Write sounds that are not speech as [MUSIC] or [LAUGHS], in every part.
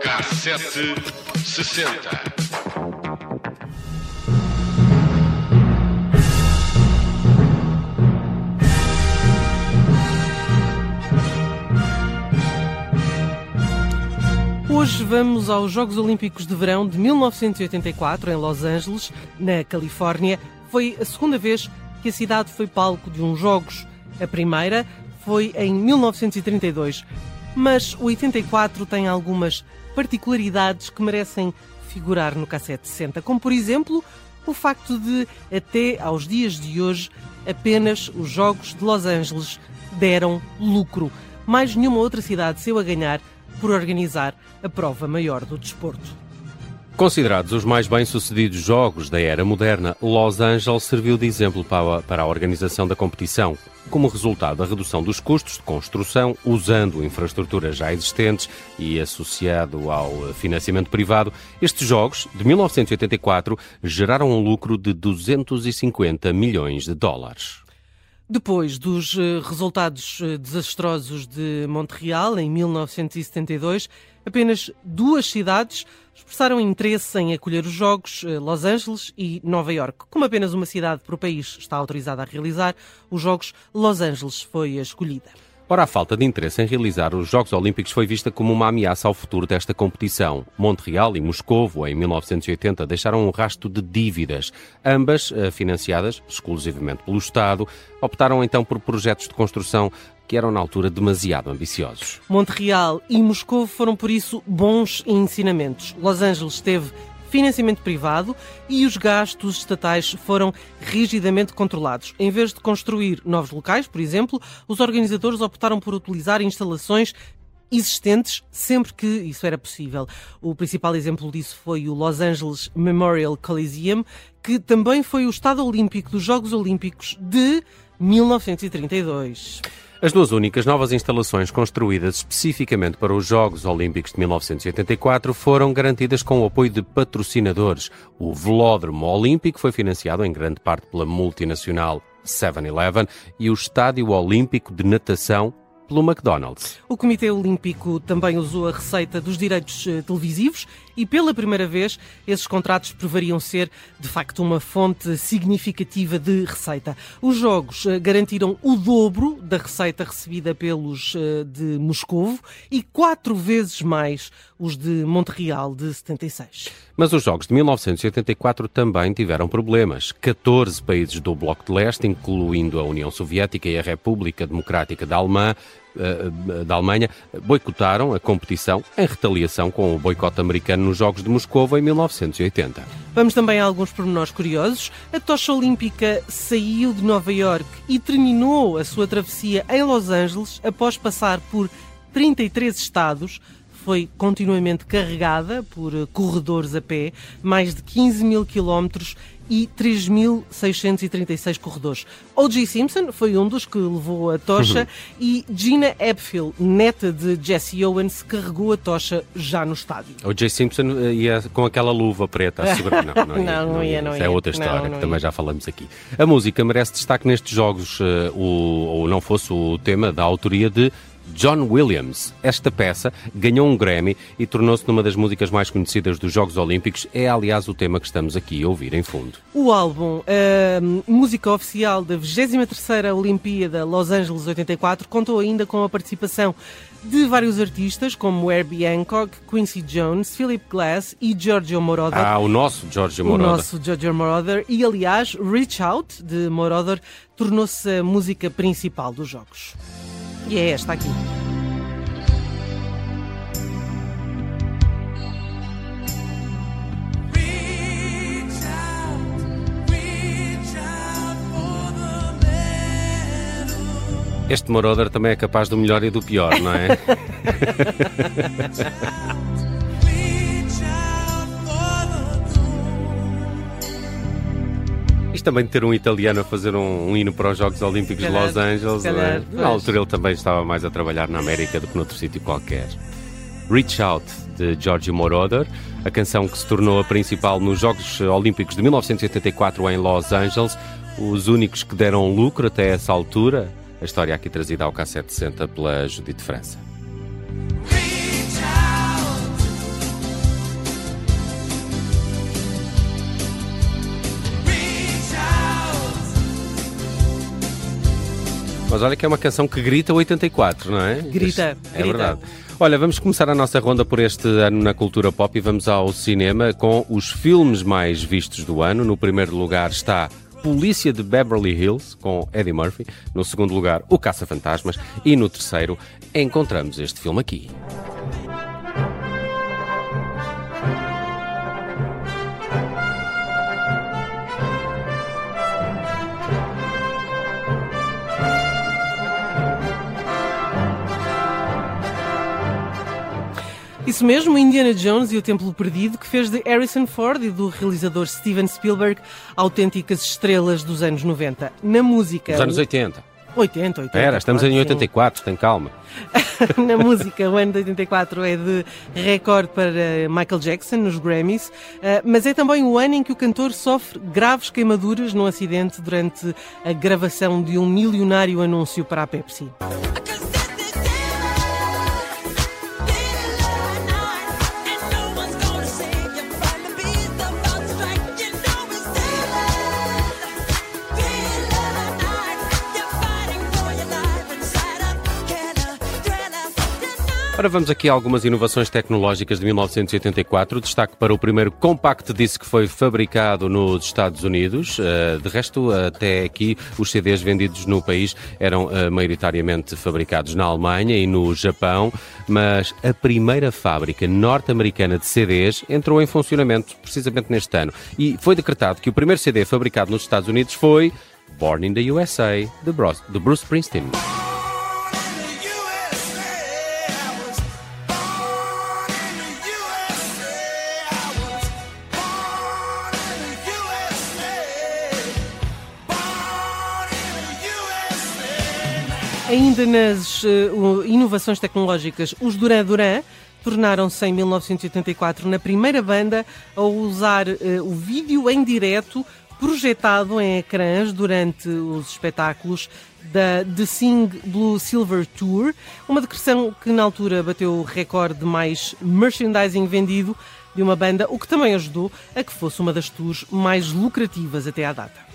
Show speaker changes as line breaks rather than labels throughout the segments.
Cassete sessenta.
Hoje vamos aos Jogos Olímpicos de Verão de 1984 em Los Angeles, na Califórnia. Foi a segunda vez que a cidade foi palco de uns Jogos. A primeira foi em 1932. Mas o 84 tem algumas particularidades que merecem figurar no cassete 60, como por exemplo o facto de, até aos dias de hoje, apenas os Jogos de Los Angeles deram lucro. Mais nenhuma outra cidade saiu a ganhar por organizar a prova maior do desporto.
Considerados os mais bem-sucedidos jogos da era moderna, Los Angeles serviu de exemplo para a organização da competição. Como resultado da redução dos custos de construção, usando infraestruturas já existentes e associado ao financiamento privado, estes jogos, de 1984, geraram um lucro de 250 milhões de dólares.
Depois dos eh, resultados eh, desastrosos de Montreal, em 1972, apenas duas cidades expressaram interesse em acolher os Jogos, eh, Los Angeles e Nova York. Como apenas uma cidade por país está autorizada a realizar os Jogos, Los Angeles foi a escolhida.
Ora, a falta de interesse em realizar os Jogos Olímpicos foi vista como uma ameaça ao futuro desta competição. Montreal e Moscovo, em 1980, deixaram um rastro de dívidas, ambas eh, financiadas exclusivamente pelo Estado. Optaram então por projetos de construção que eram na altura demasiado ambiciosos.
Montreal e Moscou foram por isso bons ensinamentos. Los Angeles teve financiamento privado e os gastos estatais foram rigidamente controlados. Em vez de construir novos locais, por exemplo, os organizadores optaram por utilizar instalações existentes sempre que isso era possível. O principal exemplo disso foi o Los Angeles Memorial Coliseum, que também foi o Estado Olímpico dos Jogos Olímpicos de 1932.
As duas únicas novas instalações construídas especificamente para os Jogos Olímpicos de 1984 foram garantidas com o apoio de patrocinadores. O Velódromo Olímpico foi financiado em grande parte pela multinacional 7-Eleven e o Estádio Olímpico de Natação pelo McDonald's.
O Comitê Olímpico também usou a receita dos direitos eh, televisivos e, pela primeira vez, esses contratos prevariam ser, de facto, uma fonte significativa de receita. Os Jogos eh, garantiram o dobro da receita recebida pelos eh, de Moscovo e quatro vezes mais os de Montreal de 76.
Mas os Jogos de 1984 também tiveram problemas. 14 países do Bloco de Leste, incluindo a União Soviética e a República Democrática da Alemanha, da Alemanha boicotaram a competição em retaliação com o boicote americano nos Jogos de Moscou em 1980.
Vamos também a alguns pormenores curiosos. A tocha olímpica saiu de Nova York e terminou a sua travessia em Los Angeles após passar por 33 estados foi continuamente carregada por corredores a pé, mais de 15 mil quilómetros e 3.636 corredores. O.J. Simpson foi um dos que levou a tocha uhum. e Gina Epfield, neta de Jesse Owens, carregou a tocha já no estádio.
O.J. Simpson eh, ia com aquela luva preta a segurar. [LAUGHS]
Não, não, ia, não, não, ia, não
ia. é outra história que também já falamos aqui. A música merece destaque nestes jogos, uh, o, ou não fosse o tema da autoria de John Williams. Esta peça ganhou um Grammy e tornou-se numa das músicas mais conhecidas dos Jogos Olímpicos. É, aliás, o tema que estamos aqui a ouvir em fundo.
O álbum, a música oficial da 23ª Olimpíada Los Angeles 84, contou ainda com a participação de vários artistas como Herbie Hancock, Quincy Jones, Philip Glass e Giorgio Moroder.
Ah, o nosso Giorgio Moroder.
O nosso Giorgio Moroder. E, aliás, Reach Out, de Moroder, tornou-se a música principal dos Jogos. E é esta aqui.
Este Moroder também é capaz do melhor e do pior, não é? [LAUGHS] Também de ter um italiano a fazer um, um hino para os Jogos Olímpicos calhar, de Los Angeles. Calhar, é? Na altura ele também estava mais a trabalhar na América do que noutro sítio qualquer. Reach Out, de Giorgio Moroder, a canção que se tornou a principal nos Jogos Olímpicos de 1984 em Los Angeles. os únicos que deram lucro até essa altura. A história aqui trazida ao K760 pela Judite França. Mas olha que é uma canção que grita 84, não é?
Grita,
é
grita.
verdade. Olha, vamos começar a nossa ronda por este ano na cultura pop e vamos ao cinema com os filmes mais vistos do ano. No primeiro lugar está Polícia de Beverly Hills, com Eddie Murphy. No segundo lugar, O Caça-Fantasmas. E no terceiro, encontramos este filme aqui.
Isso mesmo, Indiana Jones e o Templo Perdido, que fez de Harrison Ford e do realizador Steven Spielberg autênticas estrelas dos anos 90. Na música.
Dos anos 80.
80, 80.
Espera, estamos
claro,
em
sim.
84, tem calma. [LAUGHS]
Na música, o ano de 84 é de recorde para Michael Jackson nos Grammys, eh, mas é também o ano em que o cantor sofre graves queimaduras num acidente durante a gravação de um milionário anúncio para a Pepsi.
Ora, vamos aqui a algumas inovações tecnológicas de 1984. Destaque para o primeiro compact disc que foi fabricado nos Estados Unidos. Uh, de resto, até aqui, os CDs vendidos no país eram uh, maioritariamente fabricados na Alemanha e no Japão, mas a primeira fábrica norte-americana de CDs entrou em funcionamento precisamente neste ano. E foi decretado que o primeiro CD fabricado nos Estados Unidos foi Born in the USA, de Bruce Springsteen.
Ainda nas uh, inovações tecnológicas, os Duran Duran tornaram-se em 1984 na primeira banda a usar uh, o vídeo em direto projetado em ecrãs durante os espetáculos da The Sing Blue Silver Tour, uma decreção que na altura bateu o recorde de mais merchandising vendido de uma banda, o que também ajudou a que fosse uma das tours mais lucrativas até à data.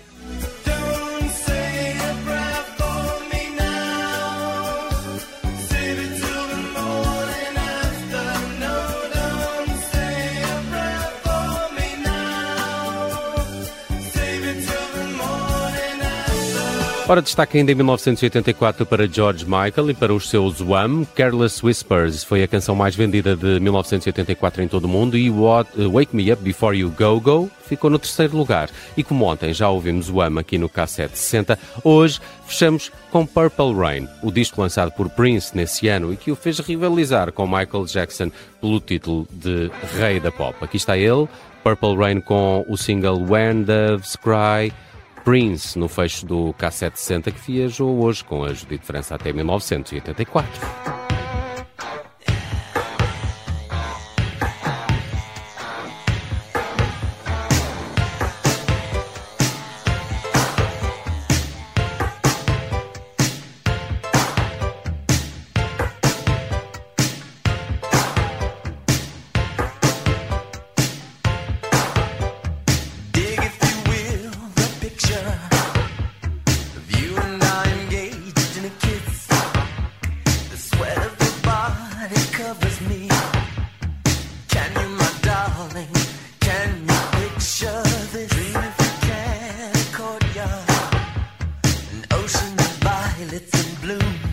Ora, destaque ainda em 1984 para George Michael e para os seus Wham! Careless Whispers foi a canção mais vendida de 1984 em todo o mundo e What, uh, Wake Me Up Before You Go Go ficou no terceiro lugar. E como ontem já ouvimos Wham! aqui no K760, hoje fechamos com Purple Rain, o disco lançado por Prince nesse ano e que o fez rivalizar com Michael Jackson pelo título de Rei da Pop. Aqui está ele, Purple Rain com o single When Doves Cry. Prince no fecho do K760 que viajou hoje com a Judite França até 1984.
oceans of violets and blue.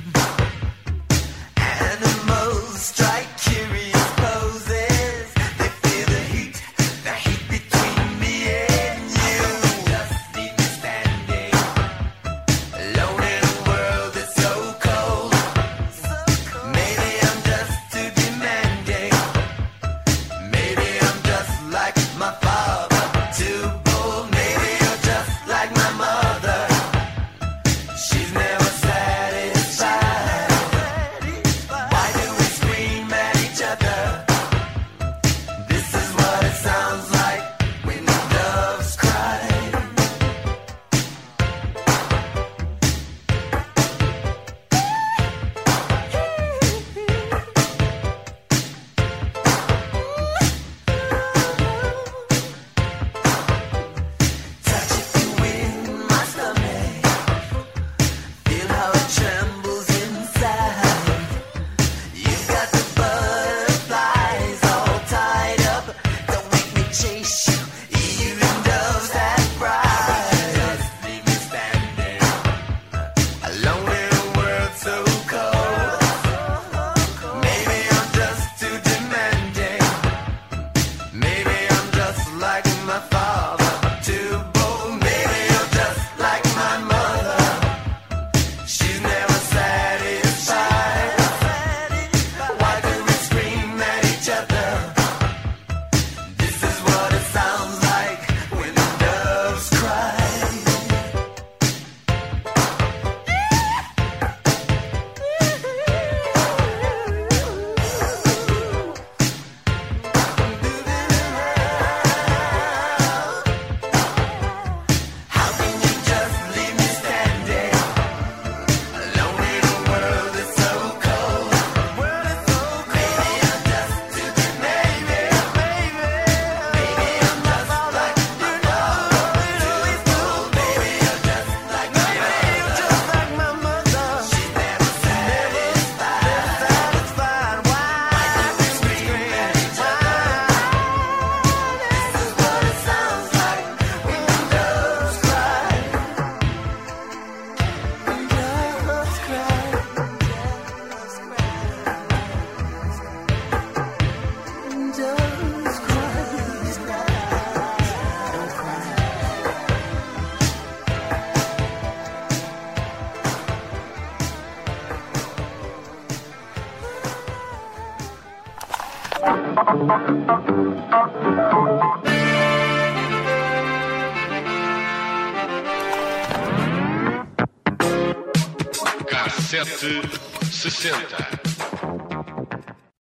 Cassete 60.